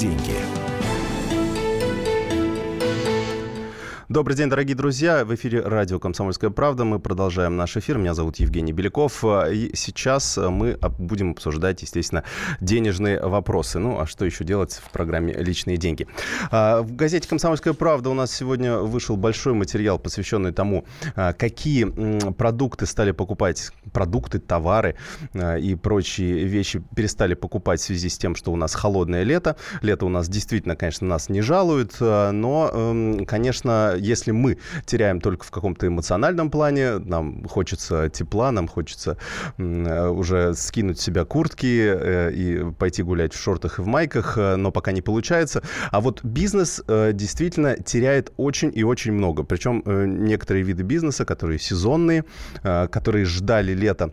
деньги». Добрый день, дорогие друзья. В эфире радио «Комсомольская правда». Мы продолжаем наш эфир. Меня зовут Евгений Беляков. И сейчас мы будем обсуждать, естественно, денежные вопросы. Ну, а что еще делать в программе «Личные деньги»? А, в газете «Комсомольская правда» у нас сегодня вышел большой материал, посвященный тому, а, какие продукты стали покупать, продукты, товары и прочие вещи перестали покупать в связи с тем, что у нас холодное лето. Лето у нас действительно, конечно, нас не жалует, но, эм, конечно, если мы теряем только в каком-то эмоциональном плане, нам хочется тепла, нам хочется э, уже скинуть с себя куртки э, и пойти гулять в шортах и в майках, э, но пока не получается. А вот бизнес действительно теряет очень и очень много. Причем некоторые виды бизнеса, которые сезонные, которые ждали лета,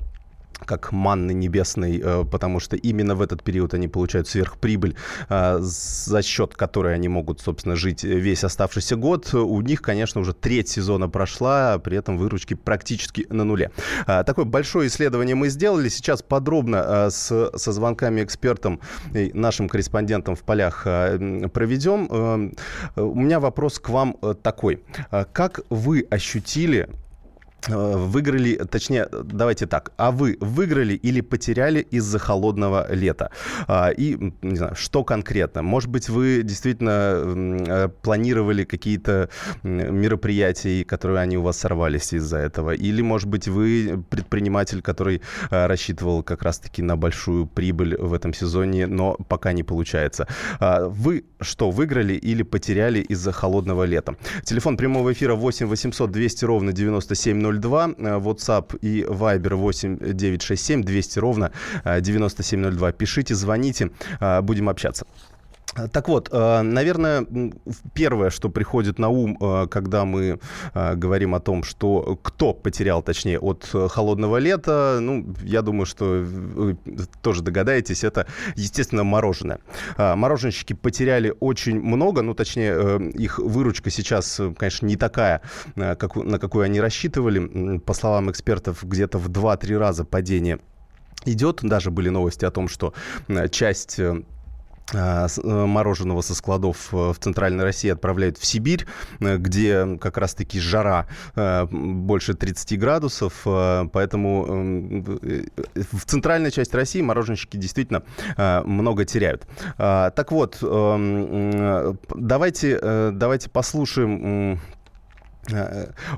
как манны небесной, э, потому что именно в этот период они получают сверхприбыль, э, за счет которой они могут, собственно, жить весь оставшийся год. У них, конечно, уже треть сезона прошла, а при этом выручки практически на нуле. Э, такое большое исследование мы сделали. Сейчас подробно с, со звонками экспертам и нашим корреспондентам в полях проведем. У меня вопрос к вам такой. Как вы ощутили выиграли, точнее, давайте так, а вы выиграли или потеряли из-за холодного лета? А, и, не знаю, что конкретно? Может быть, вы действительно э, планировали какие-то мероприятия, которые они у вас сорвались из-за этого? Или, может быть, вы предприниматель, который э, рассчитывал как раз-таки на большую прибыль в этом сезоне, но пока не получается? А, вы что, выиграли или потеряли из-за холодного лета? Телефон прямого эфира 8 800 200 ровно 97 9702, э, WhatsApp и Viber 8 967 200 ровно 9702. Э, Пишите, звоните, э, будем общаться. Так вот, наверное, первое, что приходит на ум, когда мы говорим о том, что кто потерял, точнее, от холодного лета, ну, я думаю, что вы тоже догадаетесь, это, естественно, мороженое. Мороженщики потеряли очень много, ну, точнее, их выручка сейчас, конечно, не такая, как, на какую они рассчитывали. По словам экспертов, где-то в 2-3 раза падение идет. Даже были новости о том, что часть э, мороженого со складов э, в Центральной России отправляют в Сибирь, э, где как раз-таки жара больше 30 градусов, поэтому в центральной части России мороженщики действительно много теряют. Так вот, давайте, давайте послушаем Э,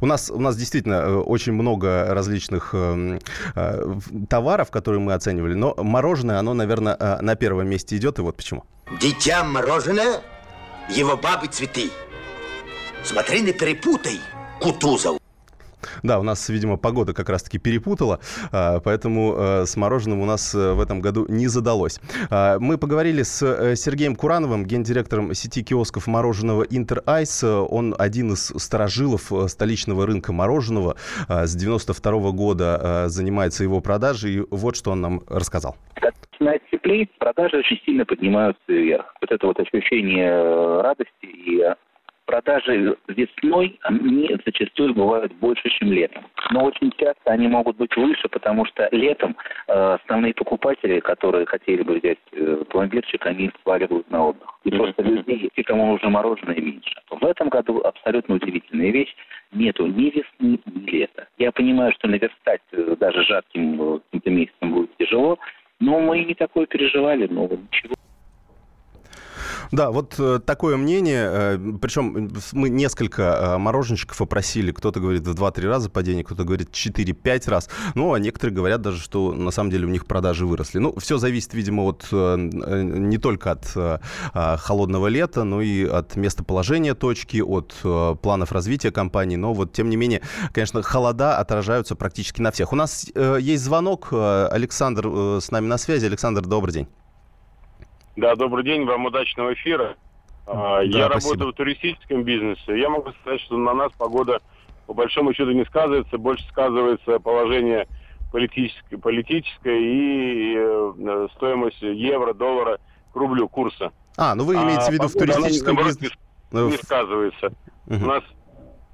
у нас, у нас действительно э, очень много различных э, товаров, которые мы оценивали, но мороженое, оно, наверное, на первом месте идет, и вот почему. Дитя мороженое, его бабы цветы. Смотри, не перепутай, Кутузов. Да, у нас, видимо, погода как раз-таки перепутала, а, поэтому э, с мороженым у нас э, в этом году не задалось. А, мы поговорили с э, Сергеем Курановым, гендиректором сети киосков мороженого Интер Айс. Он один из сторожилов столичного рынка мороженого. А, с 92 -го года занимается его продажей. Вот что он нам рассказал. Начинает теплеть, продажи очень сильно поднимаются вверх. Вот это вот ощущение радости и продажи весной, они зачастую бывают больше, чем летом. Но очень часто они могут быть выше, потому что летом э, основные покупатели, которые хотели бы взять э, пломбирчик, они сваливают на отдых. И mm-hmm. просто людей, те, кому нужно мороженое, меньше. В этом году абсолютно удивительная вещь. Нету ни весны, ни лета. Я понимаю, что наверстать э, даже жарким э, месяцем будет тяжело, но мы не такое переживали, но ничего. Да, вот э, такое мнение. Э, причем мы несколько э, мороженщиков опросили. Кто-то говорит в 2-3 раза падение, кто-то говорит 4-5 раз. Ну, а некоторые говорят даже, что на самом деле у них продажи выросли. Ну, все зависит, видимо, от не только от холодного лета, но и от местоположения точки, от планов развития компании. Но вот, тем не менее, конечно, холода отражаются практически на всех. У нас есть звонок. Александр с нами на связи. Александр, добрый день. Да, добрый день, вам удачного эфира. Да, Я спасибо. работаю в туристическом бизнесе. Я могу сказать, что на нас погода по большому счету не сказывается, больше сказывается положение политическое, политическое и э, стоимость евро, доллара к рублю курса. А, ну вы имеете а в виду в туристическом бизнесе? Не, не сказывается. Угу. У нас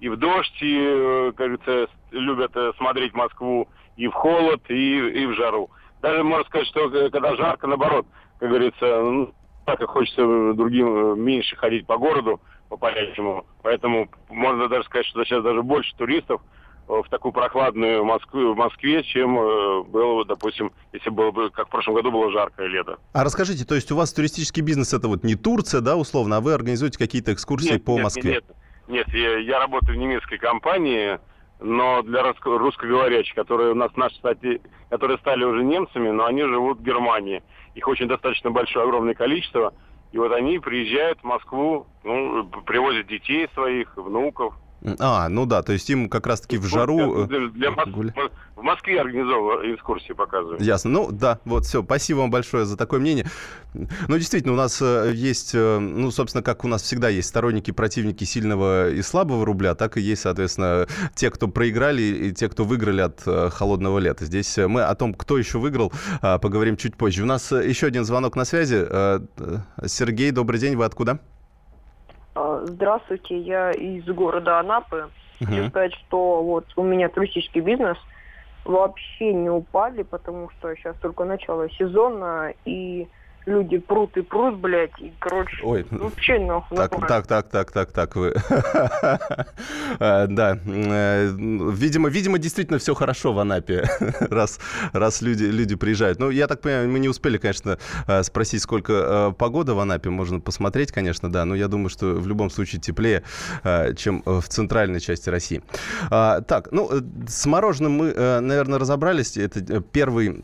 и в дождь, и, э, как говорится, любят э, смотреть Москву и в холод, и, и в жару. Даже можно сказать, что когда жарко, наоборот, как говорится, ну, так и хочется другим меньше ходить по городу, по полячему. Поэтому можно даже сказать, что сейчас даже больше туристов в такую прохладную Москву, в Москве, чем было бы, допустим, если было бы, как в прошлом году было жаркое лето. А расскажите, то есть у вас туристический бизнес это вот не Турция, да, условно, а вы организуете какие-то экскурсии нет, по нет, Москве? Нет, нет, я, я работаю в немецкой компании, но для русско- русскоговорящих, которые у нас наши, кстати, которые стали уже немцами, но они живут в Германии. Их очень достаточно большое, огромное количество. И вот они приезжают в Москву, ну, привозят детей своих, внуков, а, ну да, то есть им как раз-таки в жару... Для, для Мос... В Москве организовываю экскурсии, показываю. Ясно. Ну да, вот все. Спасибо вам большое за такое мнение. Ну, действительно, у нас э, есть, э, ну, собственно, как у нас всегда есть сторонники, противники сильного и слабого рубля, так и есть, соответственно, те, кто проиграли и те, кто выиграли от э, холодного лета. Здесь мы о том, кто еще выиграл, поговорим чуть позже. У нас еще один звонок на связи. Сергей, добрый день, вы откуда? А, здравствуйте, я из города Анапы. Угу. Хочу сказать, что вот у меня туристический бизнес вообще не упали, потому что сейчас только начало сезона, и люди прут и прут, блядь, и, короче, Ой, вообще нахуй. Так, так, так, так, так, так, вы. Э, да, э, видимо, видимо, действительно все хорошо в Анапе, раз, раз люди, люди приезжают. Ну, я так понимаю, мы не успели, конечно, э, спросить, сколько погода в Анапе, можно посмотреть, конечно, да, но я думаю, что в любом случае теплее, чем в центральной части России. А, так, ну, с мороженым мы, наверное, разобрались. Это первый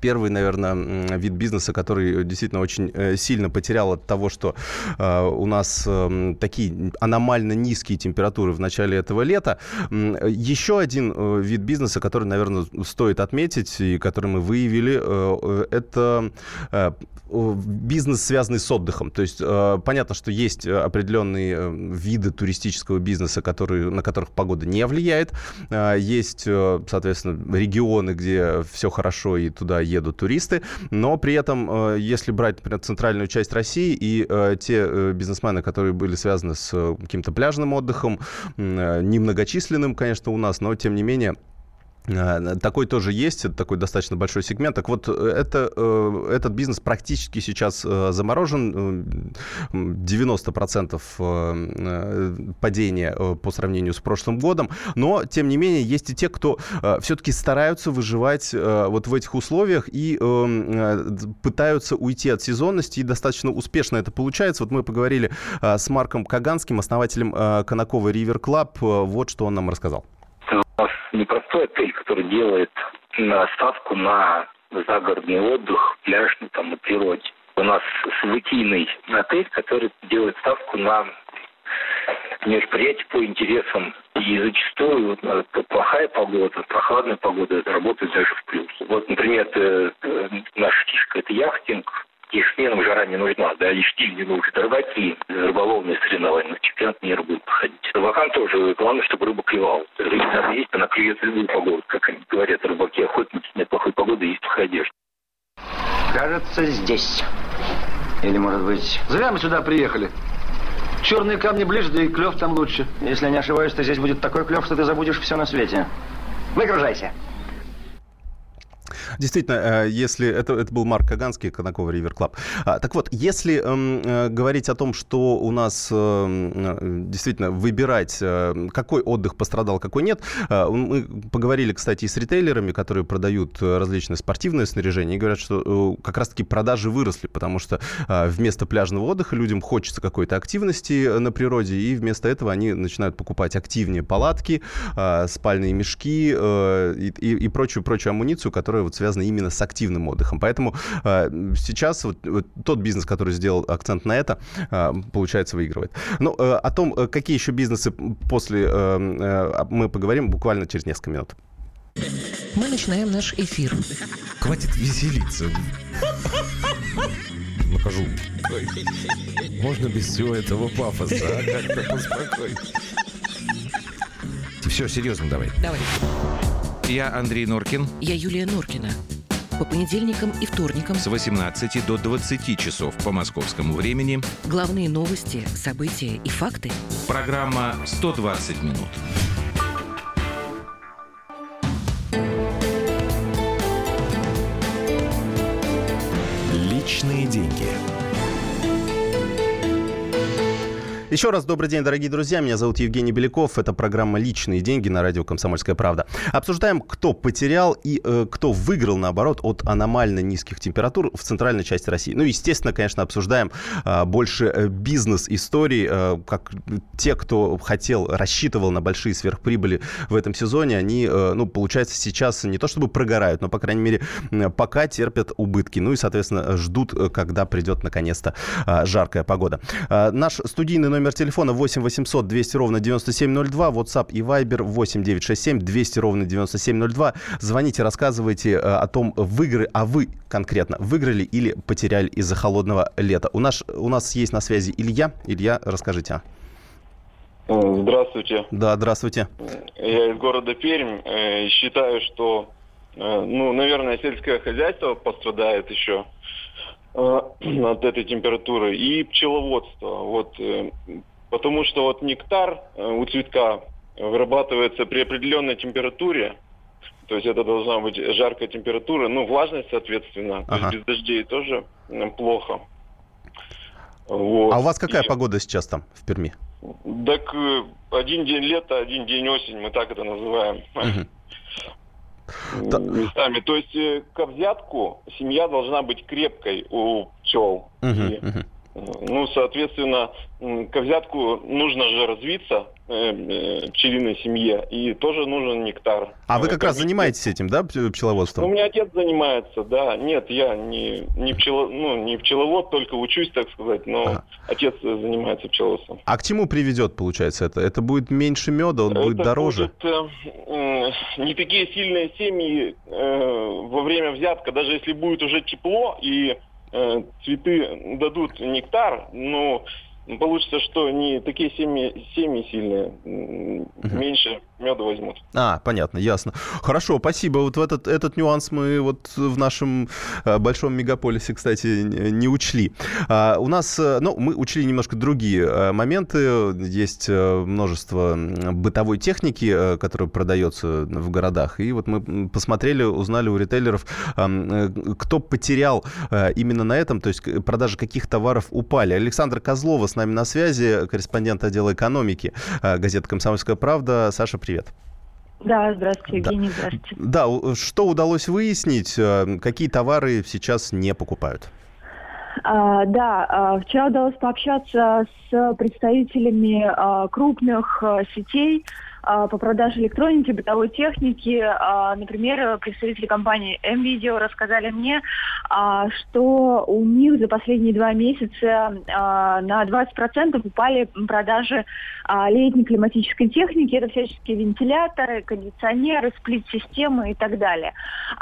первый, наверное, вид бизнеса, который действительно очень э, сильно потерял от того, что а, у нас эм, такие аномально низкие температуры в начале этого лета. Еще один э, вид бизнеса, который, наверное, стоит отметить и который мы выявили, э, это бизнес, связанный с отдыхом. То есть понятно, что есть определенные виды туристического бизнеса, которые, на которых погода не влияет. Есть, соответственно, регионы, где все хорошо и туда едут туристы, но при этом, э, если брать, например, центральную часть России и э, те э, бизнесмены, которые были связаны с каким-то пляжным отдыхом, немногочисленным, конечно, у нас, но тем не менее, такой тоже есть, это такой достаточно большой сегмент. Так вот, э, это, э, этот бизнес практически сейчас заморожен. 90% падения по сравнению с прошлым годом. Но, тем не менее, есть и те, кто все-таки стараются выживать вот в этих условиях и пытаются уйти от сезонности, и достаточно успешно это получается. Вот мы поговорили с Марком Каганским, основателем Конаково River Club. Вот что он нам рассказал непростой отель, который делает ставку на загородный отдых, пляжный там на природе. У нас событийный отель, который делает ставку на мероприятия по интересам. И зачастую вот, э, плохая погода, прохладная погода работает даже в плюс. Вот, например, это, э, наша фишка – это яхтинг, сменам жара не нужна, да, и штиль не нужен. Рыбаки, рыболовные соревнования, на чемпионат мира будут проходить. Рыбакам тоже главное, чтобы рыба клевала. Рыба надо есть, она клюет любую погоду. Как они говорят, рыбаки охотники, нет плохой погоды, есть плохая одежда. Кажется, здесь. Или, может быть... Зря мы сюда приехали. Черные камни ближе, да и клев там лучше. Если не ошибаюсь, то здесь будет такой клев, что ты забудешь все на свете. Выгружайся. Действительно, э, если это, это был Марк Каганский, Конаково River Club. Так вот, если эм, э, говорить о том, что у нас эм, э, действительно выбирать, какой отдых пострадал, какой нет, мы поговорили, кстати, и с ритейлерами, которые продают различные спортивные снаряжения, и говорят, что как раз-таки продажи выросли, потому что вместо пляжного отдыха людям хочется какой-то активности на природе, и вместо этого они начинают покупать активнее палатки, спальные мешки и, и, и прочую, прочую амуницию, которая вот связано именно с активным отдыхом. Поэтому э, сейчас вот, вот тот бизнес, который сделал акцент на это, э, получается, выигрывает. Ну, э, о том, какие еще бизнесы после, э, э, мы поговорим буквально через несколько минут. Мы начинаем наш эфир. Хватит веселиться. Накажу. Можно без всего этого пафоса, а? Как-то поспокойнее. Все, серьезно давай. Давай. Я Андрей Норкин. Я Юлия Норкина. По понедельникам и вторникам с 18 до 20 часов по московскому времени главные новости, события и факты. Программа «120 минут». Личные деньги. Еще раз добрый день, дорогие друзья. Меня зовут Евгений Беляков. Это программа «Личные деньги» на радио «Комсомольская правда». Обсуждаем, кто потерял и э, кто выиграл, наоборот, от аномально низких температур в центральной части России. Ну, естественно, конечно, обсуждаем э, больше бизнес-историй, э, как те, кто хотел, рассчитывал на большие сверхприбыли в этом сезоне, они, э, ну, получается, сейчас не то чтобы прогорают, но, по крайней мере, пока терпят убытки. Ну и, соответственно, ждут, э, когда придет, наконец-то, э, жаркая погода. Э, наш студийный номер телефона 8 800 200 ровно 9702, WhatsApp и Viber 8 967 200 ровно 9702. Звоните, рассказывайте э, о том, выигры, а вы конкретно выиграли или потеряли из-за холодного лета. У нас, у нас есть на связи Илья. Илья, расскажите. Здравствуйте. Да, здравствуйте. Я из города Пермь. Э, считаю, что, э, ну, наверное, сельское хозяйство пострадает еще от этой температуры и пчеловодство. Вот Потому что вот нектар э, у цветка вырабатывается при определенной температуре, то есть это должна быть жаркая температура, ну, влажность, соответственно, ага. то есть без дождей тоже плохо. Вот. А у вас какая И... погода сейчас там, в Перми? Так э, один день лето, один день осень, мы так это называем. Угу. Местами. То есть э, к взятку семья должна быть крепкой у пчел. Угу, И, угу. Ну, соответственно, к взятку нужно же развиться э, э, пчелиной семье, и тоже нужен нектар. А вы как раз занимаетесь этим, да, пчеловодством? У меня отец занимается, да. Нет, я не, не, пчело, ну, не пчеловод, только учусь, так сказать, но ага. отец занимается пчеловодством. А к чему приведет, получается, это? Это будет меньше меда, он это будет дороже? Будет, э, не такие сильные семьи э, во время взятка, даже если будет уже тепло и Э, цветы дадут нектар, но получится, что не такие семьи, семьи сильные, угу. меньше меда возьмут. А, понятно, ясно. Хорошо, спасибо. Вот в этот, этот нюанс мы вот в нашем э, большом мегаполисе, кстати, не учли. А, у нас, э, ну, мы учли немножко другие э, моменты. Есть множество бытовой техники, которая продается в городах. И вот мы посмотрели, узнали у ритейлеров, кто потерял именно на этом, то есть продажи каких товаров упали. Александр Козлова с нами на связи, корреспондент отдела экономики газеты «Комсомольская правда». Саша, привет. Да, здравствуйте, Евгений, да. здравствуйте. Да, что удалось выяснить, э, какие товары сейчас не покупают? А, да, а, вчера удалось пообщаться с представителями а, крупных а, сетей, по продаже электроники, бытовой техники. А, например, представители компании M-Video рассказали мне, а, что у них за последние два месяца на 20% упали продажи летней климатической техники. Это всяческие вентиляторы, кондиционеры, сплит-системы и так далее.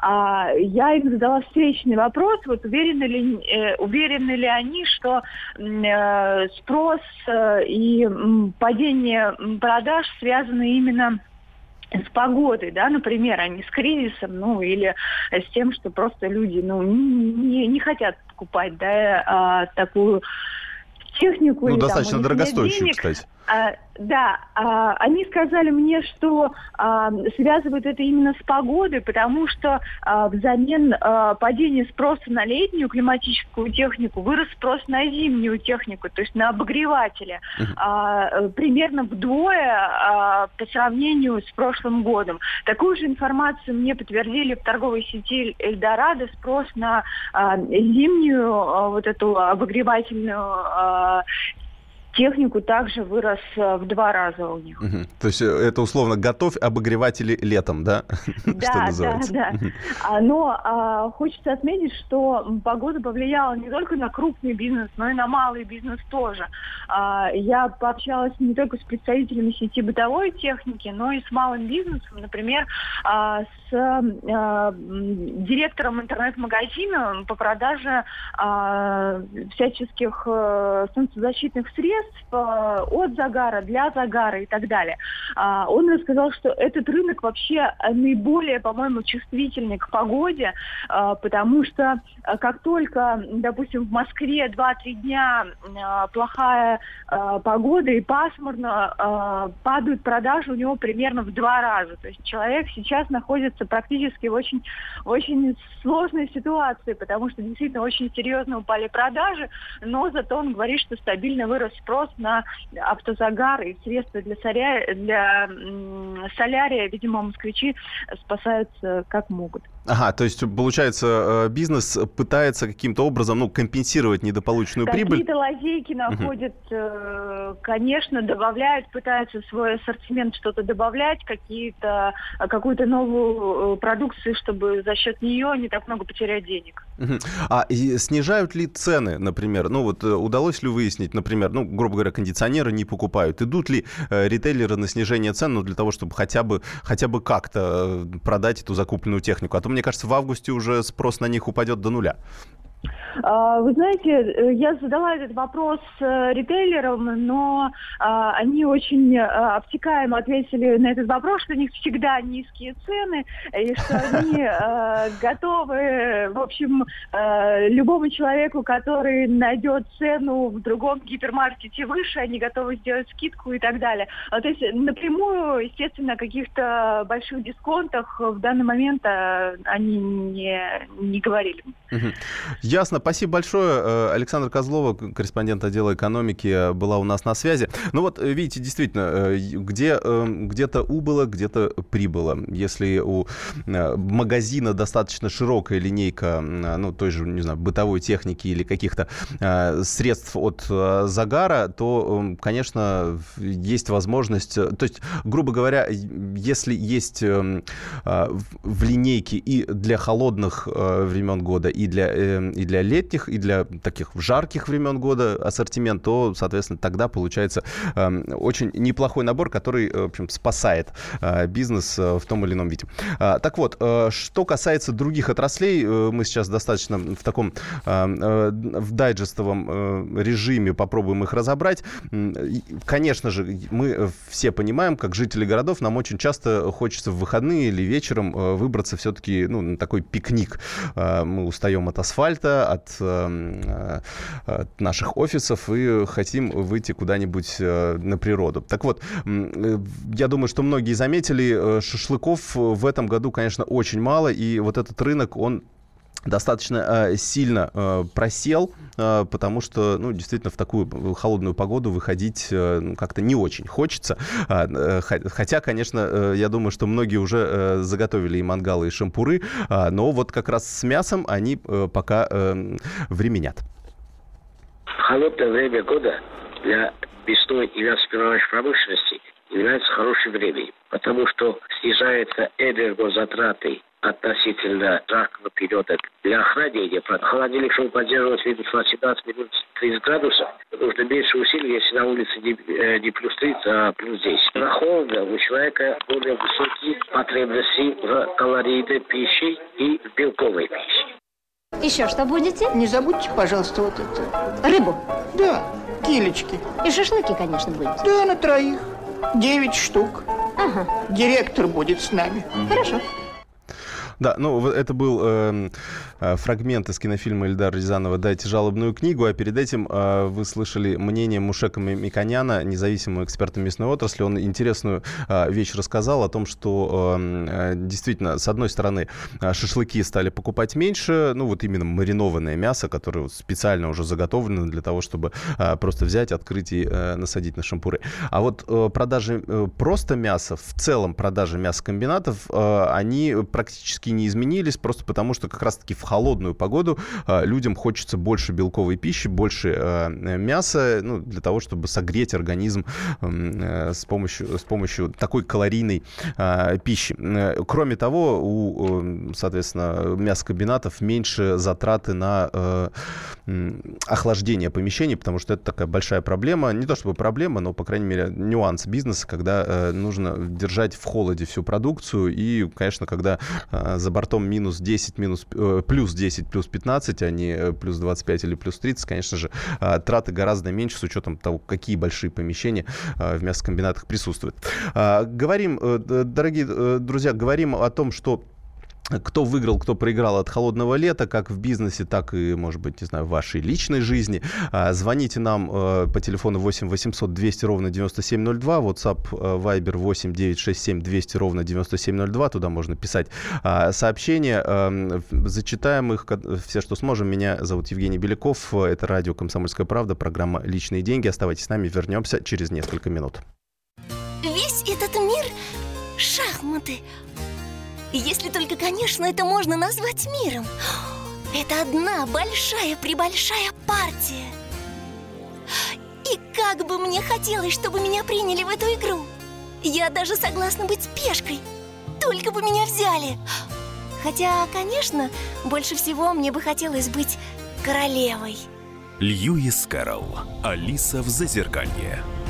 Я им задала встречный вопрос, вот уверены ли, э, уверены ли они, что э, спрос э, и падение продаж связаны именно с погодой, да, например, а не с кризисом, ну, или с тем, что просто люди, ну, не, не хотят покупать, да, а, такую технику. Ну, или, достаточно там, дорогостоящую, кстати. А, да, а, они сказали мне, что а, связывают это именно с погодой, потому что а, взамен а, падения спроса на летнюю климатическую технику вырос спрос на зимнюю технику, то есть на обогреватели, а, примерно вдвое а, по сравнению с прошлым годом. Такую же информацию мне подтвердили в торговой сети Эльдорадо, спрос на а, зимнюю а, вот эту обогревательную а, технику также вырос э, в два раза у них. Угу. То есть э, это условно готовь обогреватели летом, да? Да, да, да. А, но а, хочется отметить, что погода повлияла не только на крупный бизнес, но и на малый бизнес тоже. А, я пообщалась не только с представителями сети бытовой техники, но и с малым бизнесом, например, а, с а, директором интернет-магазина по продаже а, всяческих солнцезащитных средств средств э, от загара, для загара и так далее. А, он рассказал, что этот рынок вообще наиболее, по-моему, чувствительный к погоде, а, потому что э, как только, допустим, в Москве 2-3 дня а, плохая погода и пасмурно, падают продажи у него примерно в два раза. То есть человек сейчас находится практически в очень, очень сложной ситуации, потому что действительно очень серьезно упали продажи, но зато он говорит, что стабильно вырос спрос на автозагар и средства для, соря... для солярия. Видимо, москвичи спасаются как могут. Ага, то есть, получается, э, бизнес пытается каким-то образом ну, компенсировать недополученную Какие-то прибыль. Какие-то лазейки находят, угу. конечно, добавляют, пытаются в свой ассортимент что-то добавлять, какие-то, какую-то новую продукцию, чтобы за счет нее не так много потерять денег. Угу. А и снижают ли цены, например? Ну вот удалось ли выяснить, например, ну, грубо говоря, кондиционеры не покупают. Идут ли э, ритейлеры на снижение цен, ну, для того, чтобы хотя бы, хотя бы как-то продать эту закупленную технику? А то мне кажется, в августе уже спрос на них упадет до нуля. А, вы знаете, э, я задала этот вопрос э, ритейлерам, но а, они очень э, обтекаемо ответили на этот вопрос, что у них всегда низкие цены, и что они готовы, в общем, любому человеку, который найдет цену в другом гипермаркете выше, они готовы сделать скидку и так далее. А, то есть напрямую, естественно, о каких-то больших дисконтах в данный момент они не, не говорили. Ясно. Спасибо большое. Э, Александра Козлова, корреспондент отдела экономики, была у нас на связи. Ну вот, э, видите, действительно, э, где, где-то убыло, где-то прибыло. Если у магазина достаточно широкая линейка, ну, той же, не знаю, бытовой техники или каких-то средств от загара, то, конечно, есть возможность... То есть, грубо говоря, если есть в линейке и для холодных времен года, и для, и для летних, и для таких жарких времен года ассортимент, то, соответственно, тогда получается э, очень неплохой набор, который, в общем, спасает э, бизнес э, в том или ином виде. Э, так вот, э, что касается других отраслей, э, мы сейчас достаточно в таком э, в дайджестовом э, режиме попробуем их разобрать. Конечно же, мы все понимаем, как жители городов, нам очень часто хочется в выходные или вечером э, выбраться все-таки ну, на такой пикник. Э, мы устаем от асфальта, от, эм, э, от наших офисов и хотим выйти куда-нибудь э, на природу. Так вот, э, я думаю, что многие заметили, шашлыков в этом году, конечно, очень мало, и вот этот рынок, он достаточно э, сильно э, просел, э, потому что, ну, действительно, в такую холодную погоду выходить э, как-то не очень хочется. Э, хотя, конечно, э, я думаю, что многие уже э, заготовили и мангалы, и шампуры, э, но вот как раз с мясом они э, пока э, временят. Холодное время года для мясной и мясоперерывающей промышленности является хорошим временем, потому что снижаются энергозатраты относительно жаркого периода для охлаждения. Холодильник, чтобы поддерживать минус 18, минус 30 градусов, нужно меньше усилий, если на улице не, э, не плюс 30, а плюс 10. На холодно у человека более высокие потребности в калорийной пище и в белковой пище. Еще что будете? Не забудьте, пожалуйста, вот это. Рыбу? Да, килечки. И шашлыки, конечно, будете? Да, на троих. Девять штук. Ага. Директор будет с нами. Хорошо. Да, ну это был э, фрагмент из кинофильма Ильдара Рязанова «Дайте жалобную книгу», а перед этим э, вы слышали мнение Мушека Миконяна, независимого эксперта мясной отрасли. Он интересную э, вещь рассказал о том, что э, действительно, с одной стороны, шашлыки стали покупать меньше, ну вот именно маринованное мясо, которое специально уже заготовлено для того, чтобы э, просто взять, открыть и э, насадить на шампуры. А вот э, продажи э, просто мяса, в целом продажи мясокомбинатов, э, они практически не изменились, просто потому что как раз-таки в холодную погоду э, людям хочется больше белковой пищи, больше э, мяса, ну, для того, чтобы согреть организм э, с, помощью, с помощью такой калорийной пищи. Кроме того, у, соответственно, мясокомбинатов меньше затраты на охлаждение помещений, потому что это такая большая проблема. Не то чтобы проблема, но, по крайней мере, нюанс бизнеса, когда нужно держать в холоде всю продукцию. И, конечно, когда за бортом минус 10, минус, э, плюс 10, плюс 15, а не э, плюс 25 или плюс 30, конечно же, э, траты гораздо меньше с учетом того, какие большие помещения в мясокомбинатах присутствуют. Говорим, дорогие друзья, говорим о том, что кто выиграл, кто проиграл от холодного лета, как в бизнесе, так и, может быть, не знаю, в вашей личной жизни. А, звоните нам э, по телефону 8 800 200 ровно 9702, WhatsApp, э, Viber 8 967 200 ровно 9702, туда можно писать а, сообщения. Эм, зачитаем их все, что сможем. Меня зовут Евгений Беляков, это радио «Комсомольская правда», программа «Личные деньги». Оставайтесь с нами, вернемся через несколько минут. Весь этот мир – шахматы – если только, конечно, это можно назвать миром. Это одна большая-пребольшая партия. И как бы мне хотелось, чтобы меня приняли в эту игру. Я даже согласна быть пешкой. Только бы меня взяли. Хотя, конечно, больше всего мне бы хотелось быть королевой. Льюис Кэрролл. Алиса в Зазеркалье.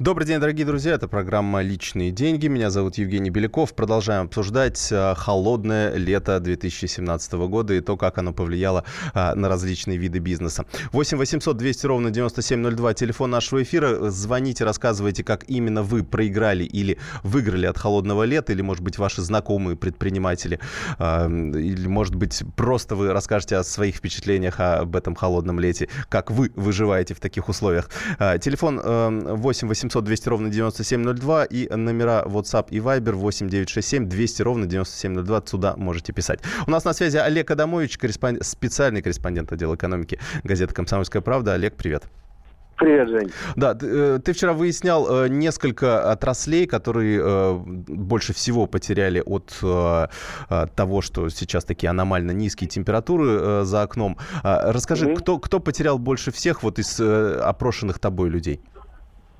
Добрый день, дорогие друзья. Это программа «Личные деньги». Меня зовут Евгений Беляков. Продолжаем обсуждать э, холодное лето 2017 года и то, как оно повлияло э, на различные виды бизнеса. 8 800 200 ровно 9702. Телефон нашего эфира. Звоните, рассказывайте, как именно вы проиграли или выиграли от холодного лета, или, может быть, ваши знакомые предприниматели, э, или, может быть, просто вы расскажете о своих впечатлениях об этом холодном лете, как вы выживаете в таких условиях. Телефон 8 800 800 200 ровно 9702 и номера WhatsApp и Viber 8 967 200 ровно 9702. Сюда можете писать. У нас на связи Олег Адамович, корреспонд... специальный корреспондент отдела экономики газеты «Комсомольская правда». Олег, привет. Привет, Жень. Да, ты, э, ты вчера выяснял э, несколько отраслей, которые э, больше всего потеряли от того, что сейчас такие аномально низкие температуры за окном. А, расскажи, mm-hmm. кто, кто потерял больше всех вот из опрошенных тобой людей?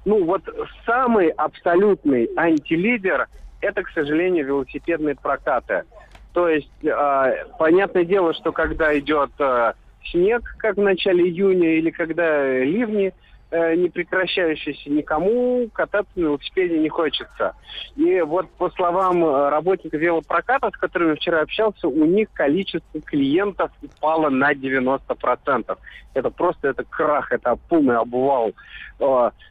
Ну вот самый абсолютный антилидер это, к сожалению, велосипедные прокаты. То есть, э, понятное дело, что когда идет э, снег, как в начале июня, или когда ливни, Э, не прекращающийся никому, кататься на велосипеде не хочется. И вот по словам э, работников велопроката, с которыми вчера общался, у них количество клиентов упало на 90%. Это просто это крах, это полный обвал.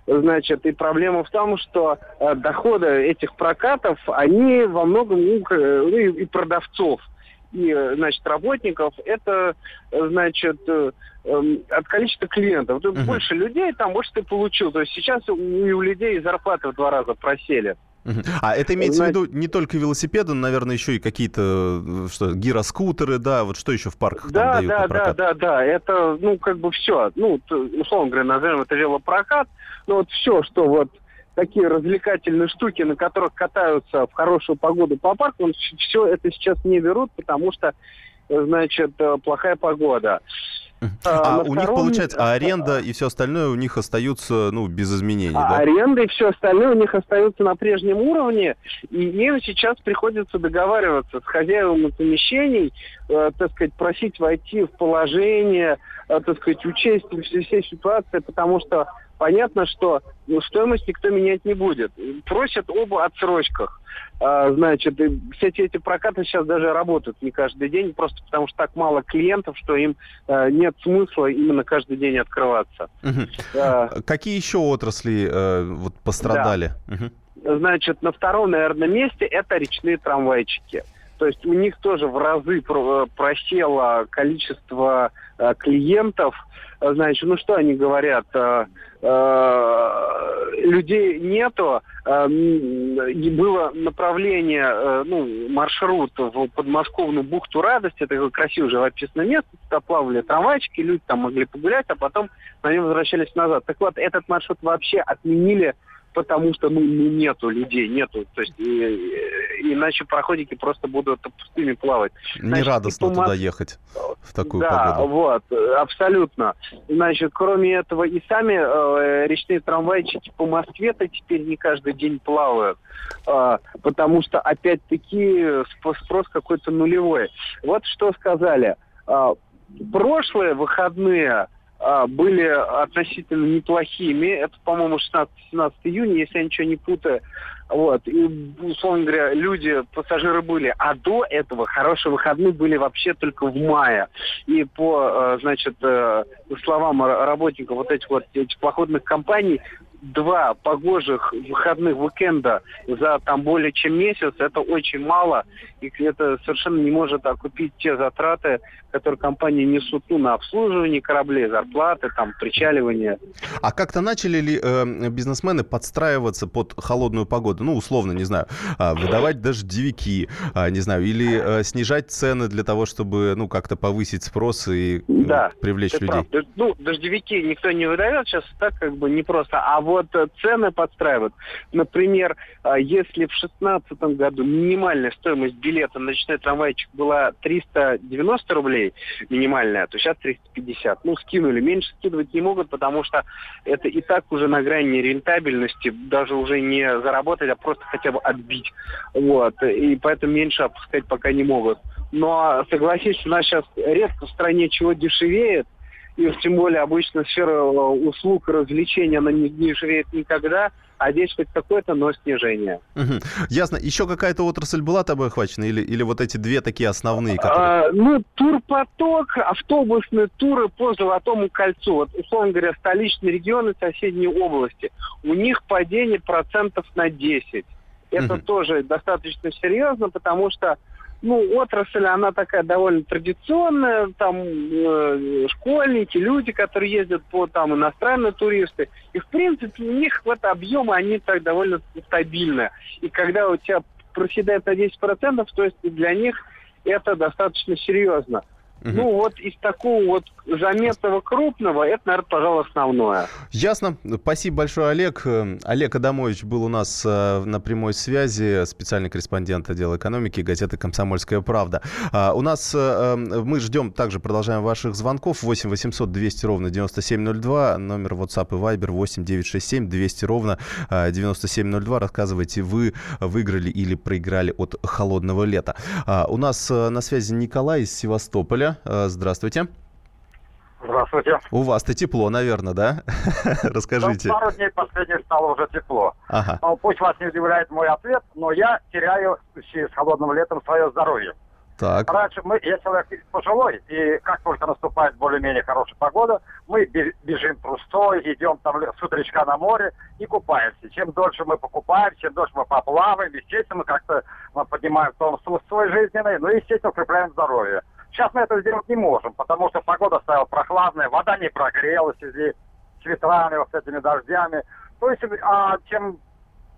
Значит, и проблема в том, что э, доходы этих прокатов, они во многом ну, и продавцов – и, значит, работников, это, значит, э, эм, от количества клиентов. Uh-huh. Больше людей, там больше ты получил. То есть сейчас у, у людей зарплаты в два раза просели. А это имеется Значит, в виду не только велосипеды, но, наверное, еще и какие-то э, что, гироскутеры, да, вот что еще в парках да, там дают да, на прокат? Да, да, да, это, ну, как бы все, ну, условно говоря, назовем это велопрокат, но вот все, что вот такие развлекательные штуки, на которых катаются в хорошую погоду по парку, он все это сейчас не берут, потому что, значит, э, плохая погода. А, а у них, получается, а аренда и все остальное у них остаются, ну, без изменений, а, да? Аренда и все остальное у них остаются на прежнем уровне, и им сейчас приходится договариваться с хозяевами помещений, э, так сказать, просить войти в положение, э, так сказать, учесть все, все ситуации, потому что понятно, что ну, стоимость никто менять не будет. Просят оба отсрочках. А, значит, и, кстати, эти прокаты сейчас даже работают не каждый день, просто потому что так мало клиентов, что им а, нет смысла именно каждый день открываться. Угу. А, Какие еще отрасли а, вот пострадали? Да. Угу. Значит, на втором, наверное, месте это речные трамвайчики. То есть у них тоже в разы э, просело количество э, клиентов. Значит, ну что они говорят? Э, людей нету. Было направление, ну, маршрут в подмосковную бухту радости. Это такое красивое живописное место. Туда плавали трамвайчики, люди там могли погулять, а потом нем возвращались назад. Так вот, этот маршрут вообще отменили потому что ну, ну нету людей, нету, то есть и, и, иначе проходики просто будут пустыми плавать. Значит, Нерадостно туда ехать в такую да, погоду. вот, абсолютно. Значит, кроме этого и сами э, речные трамвайчики по Москве-то теперь не каждый день плавают, э, потому что опять-таки спрос какой-то нулевой. Вот что сказали. Э, прошлые выходные были относительно неплохими. Это, по-моему, 16-17 июня, если я ничего не путаю. Вот. И, условно говоря, люди, пассажиры были. А до этого хорошие выходные были вообще только в мае. И по, э, значит, э, словам работников вот этих вот этих походных компаний, два погожих выходных уикенда за там более чем месяц, это очень мало, и это совершенно не может окупить те затраты, которые компании несут ну, на обслуживание кораблей, зарплаты, там, причаливание. А как-то начали ли э, бизнесмены подстраиваться под холодную погоду? Ну, условно, не знаю, э, выдавать дождевики, э, не знаю, или э, снижать цены для того, чтобы, ну, как-то повысить спрос и э, да, привлечь людей? Прав. Ну, дождевики никто не выдает сейчас так как бы не просто, а вот э, цены подстраивают. Например, э, если в 2016 году минимальная стоимость билета на ночной трамвайчик была 390 рублей, минимальная, то сейчас 350. Ну, скинули. Меньше скидывать не могут, потому что это и так уже на грани рентабельности, даже уже не заработать, а просто хотя бы отбить. Вот. И поэтому меньше опускать пока не могут. Но согласись, у нас сейчас редко в стране чего дешевеет, и тем более обычно сфера э, услуг и развлечений, она не, не живет никогда, а здесь хоть какое-то, но снижение. Угу. Ясно. Еще какая-то отрасль была тобой охвачена или, или вот эти две такие основные? Которые... А, ну, турпоток, автобусные туры по Золотому кольцу. Вот, условно говоря, столичные регионы, соседние области. У них падение процентов на 10. Это угу. тоже достаточно серьезно, потому что ну, отрасль, она такая довольно традиционная, там э, школьники, люди, которые ездят по там иностранные туристы. И, в принципе, у них вот объемы, они так довольно стабильны. И когда у тебя проседает на 10%, то есть для них это достаточно серьезно. Угу. Ну, вот из такого вот заметного крупного, это, наверное, пожалуй, основное. Ясно. Спасибо большое, Олег. Олег Адамович был у нас э, на прямой связи, специальный корреспондент отдела экономики газеты «Комсомольская правда». А, у нас, э, эм, мы ждем, также продолжаем ваших звонков. 8 800 200 ровно 9702, номер WhatsApp и Viber 8 967 200 ровно 9702. Э, Рассказывайте, вы выиграли или проиграли от холодного лета. А, у нас на связи Николай из Севастополя. Здравствуйте. Здравствуйте. У вас-то тепло, наверное, да? Расскажите. Ну, пару дней последних стало уже тепло. Ага. Ну, пусть вас не удивляет мой ответ, но я теряю с холодным летом свое здоровье. Так. Раньше мы, я человек пожилой, и как только наступает более-менее хорошая погода, мы бежим трустой, идем там с утречка на море и купаемся. Чем дольше мы покупаем, чем дольше мы поплаваем, естественно, мы как-то мы поднимаем тонус свой жизненный, ну и, естественно, укрепляем здоровье. Сейчас мы это сделать не можем, потому что погода стала прохладная, вода не прогрелась в связи с ветрами, вот с этими дождями. То есть, а чем,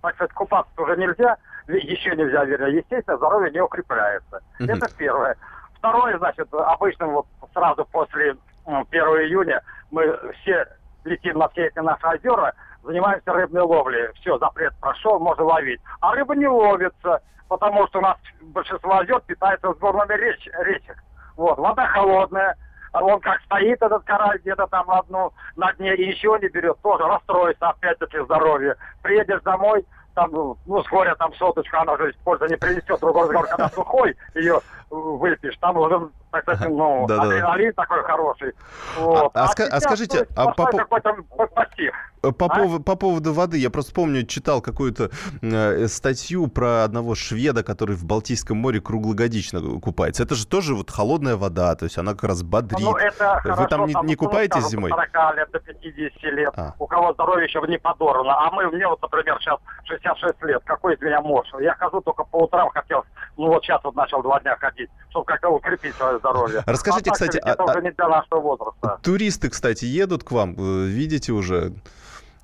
так сказать, купаться уже нельзя, еще нельзя, вернее, естественно, здоровье не укрепляется. Mm-hmm. Это первое. Второе, значит, обычно вот сразу после 1 июня мы все летим на все эти наши озера, занимаемся рыбной ловлей. Все, запрет прошел, можно ловить. А рыба не ловится, потому что у нас большинство озер питается сборными реч, речек. Вот, вода холодная, а он как стоит, этот кораль, где-то там на дну, на дне, и ничего не берет, тоже расстроится, опять-таки здоровье. Приедешь домой, там, ну, с горя там соточку, она же пользы не принесет. Другой разговор, когда сухой ее выпьешь, там уже, так ну, да, адреналин да. такой хороший. Вот. А, а, а, а скажите, а по, какой-то пассив. По, а? поводу, по поводу воды, я просто помню, читал какую-то э, статью про одного шведа, который в Балтийском море круглогодично купается. Это же тоже вот холодная вода, то есть она как раз бодрит. Ну, это Вы там не, не купаетесь скажу, зимой? 40 лет до 50 лет, а. у кого здоровье еще не подорвано. А мы, мне вот, например, сейчас 66 лет, какой из меня муж? Я хожу только по утрам, хотел, ну вот сейчас вот начал два дня ходить, чтобы как-то укрепить свое здоровье. Расскажите, а кстати, а, уже не для нашего возраста. Туристы, кстати, едут к вам, видите уже?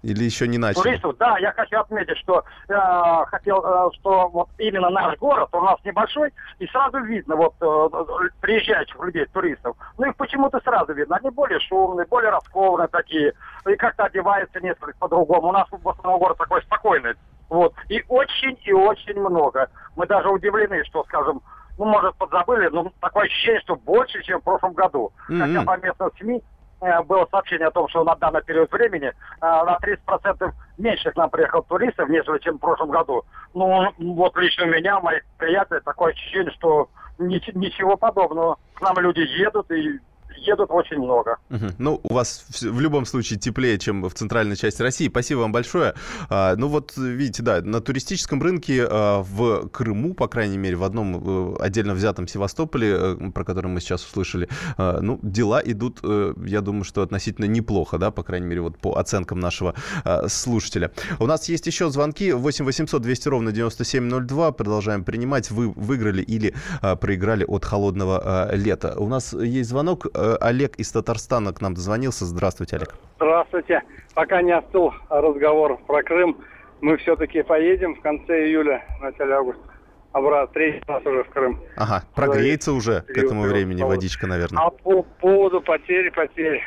Или еще не начали? Туристов, да, я хочу отметить, что э, хотел, э, что вот именно наш город, у нас небольшой, и сразу видно вот э, приезжающих людей, туристов. Ну их почему-то сразу видно. Они более шумные, более раскованные такие, и как-то одеваются несколько по-другому. У нас в основном город такой спокойный. Вот. И очень и очень много. Мы даже удивлены, что, скажем, ну, может, подзабыли, но такое ощущение, что больше, чем в прошлом году. Mm-hmm. Хотя по местным СМИ Э, было сообщение о том, что на данный период времени э, на 30% меньше к нам приехало туристов, нежели чем в прошлом году. Ну, вот лично у меня, моих приятелей, такое ощущение, что ничего подобного. К нам люди едут и едут очень много. Угу. Ну, у вас в любом случае теплее, чем в центральной части России. Спасибо вам большое. А, ну вот, видите, да, на туристическом рынке а, в Крыму, по крайней мере, в одном э, отдельно взятом Севастополе, э, про который мы сейчас услышали, а, ну, дела идут, э, я думаю, что относительно неплохо, да, по крайней мере, вот по оценкам нашего а, слушателя. У нас есть еще звонки. 8 800 200 ровно 9702. Продолжаем принимать. Вы выиграли или а, проиграли от холодного а, лета. У нас есть звонок. Олег из Татарстана к нам дозвонился. Здравствуйте, Олег. Здравствуйте. Пока не остыл разговор про Крым, мы все-таки поедем в конце июля, начале августа. Обратно, третий раз уже в Крым. Ага, прогреется уже к этому времени водичка, наверное. А по поводу потери, потерь.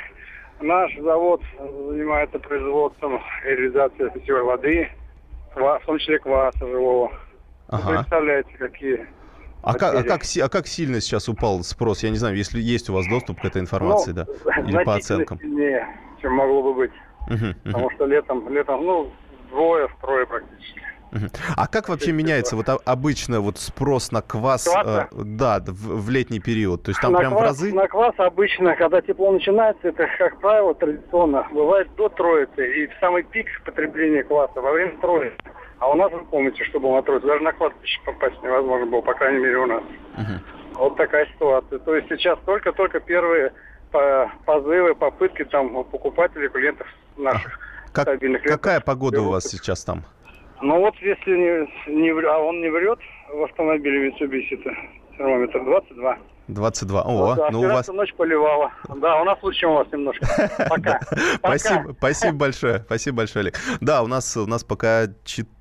Наш завод занимается производством и реализацией питьевой воды, в том числе кваса живого. Ага. Вы представляете, какие а как, а, как, а как сильно сейчас упал спрос? Я не знаю, если есть у вас доступ к этой информации, ну, да? Или по оценкам? сильнее, чем могло бы быть. Uh-huh. Потому что летом, летом, ну, двое, втрое практически. А как вообще меняется вот обычно вот спрос на квас, э, да, в, в летний период? То есть там на прям квас, в разы? На квас обычно, когда тепло начинается, это, как правило, традиционно бывает до троицы. И в самый пик потребления кваса во время троицы. А у нас, вы помните, что было на троице, даже на кладбище попасть невозможно было, по крайней мере, у нас. uh Вот такая ситуация. То есть сейчас только-только первые позывы, попытки там покупателей, клиентов наших а как, стабильных. Какая погода у вас сейчас там? Ну вот если не, не а он не врет в автомобиле Mitsubishi, то термометр 22. 22. О, да, ну у вас... ночь поливала. Да, у нас лучше, чем у вас немножко. Пока. Спасибо, спасибо большое. Спасибо большое, Олег. Да, у нас, у нас пока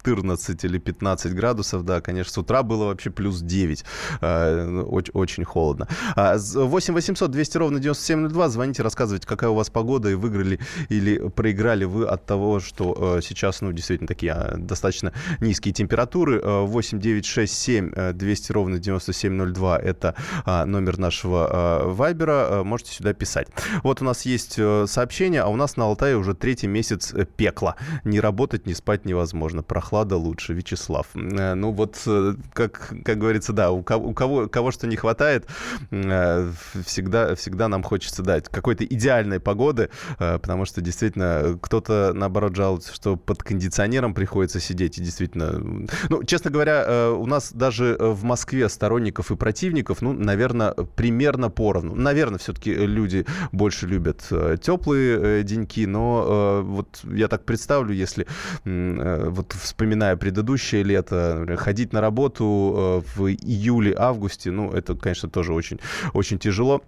14 или 15 градусов, да, конечно, с утра было вообще плюс 9. Э, очень, очень холодно. 8 800 200 ровно 9702. Звоните, рассказывайте, какая у вас погода, и выиграли или проиграли вы от того, что э, сейчас, ну, действительно, такие а, достаточно низкие температуры. 8 9 6 7 200 ровно 9702 это а, номер нашего Вайбера. Можете сюда писать. Вот у нас есть э, сообщение, а у нас на Алтае уже третий месяц пекла. Не работать, не спать невозможно. Прохладно прохлада лучше, Вячеслав. Э, ну вот, э, как, как говорится, да, у кого, у кого, кого что не хватает, э, всегда, всегда нам хочется дать какой-то идеальной погоды, потому что действительно кто-то, наоборот, жалуется, что под кондиционером приходится сидеть, и действительно... Ну, честно говоря, у нас даже в Москве сторонников и противников, ну, наверное, примерно поровну. Наверное, все-таки люди больше любят теплые деньки, но вот я так представлю, если вот вспоминая предыдущее лето, например, ходить на работу э, в июле-августе, ну, это, конечно, тоже очень, очень тяжело.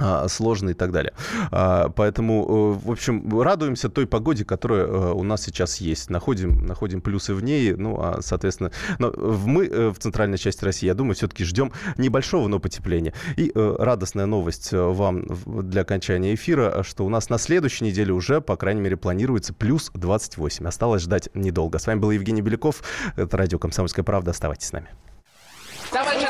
А, сложно и так далее. А, поэтому, э, в общем, радуемся той погоде, которая э, у нас сейчас есть. Находим, находим плюсы в ней. Ну, а, соответственно, но мы э, в центральной части России, я думаю, все-таки ждем небольшого, но потепления. И радостная новость вам для окончания эфира, что у нас на следующей неделе уже, по крайней мере, планируется плюс 28. Осталось ждать недолго. С вами был Евгений Беляков. Это радио «Комсомольская правда». Оставайтесь с нами. Товарищ!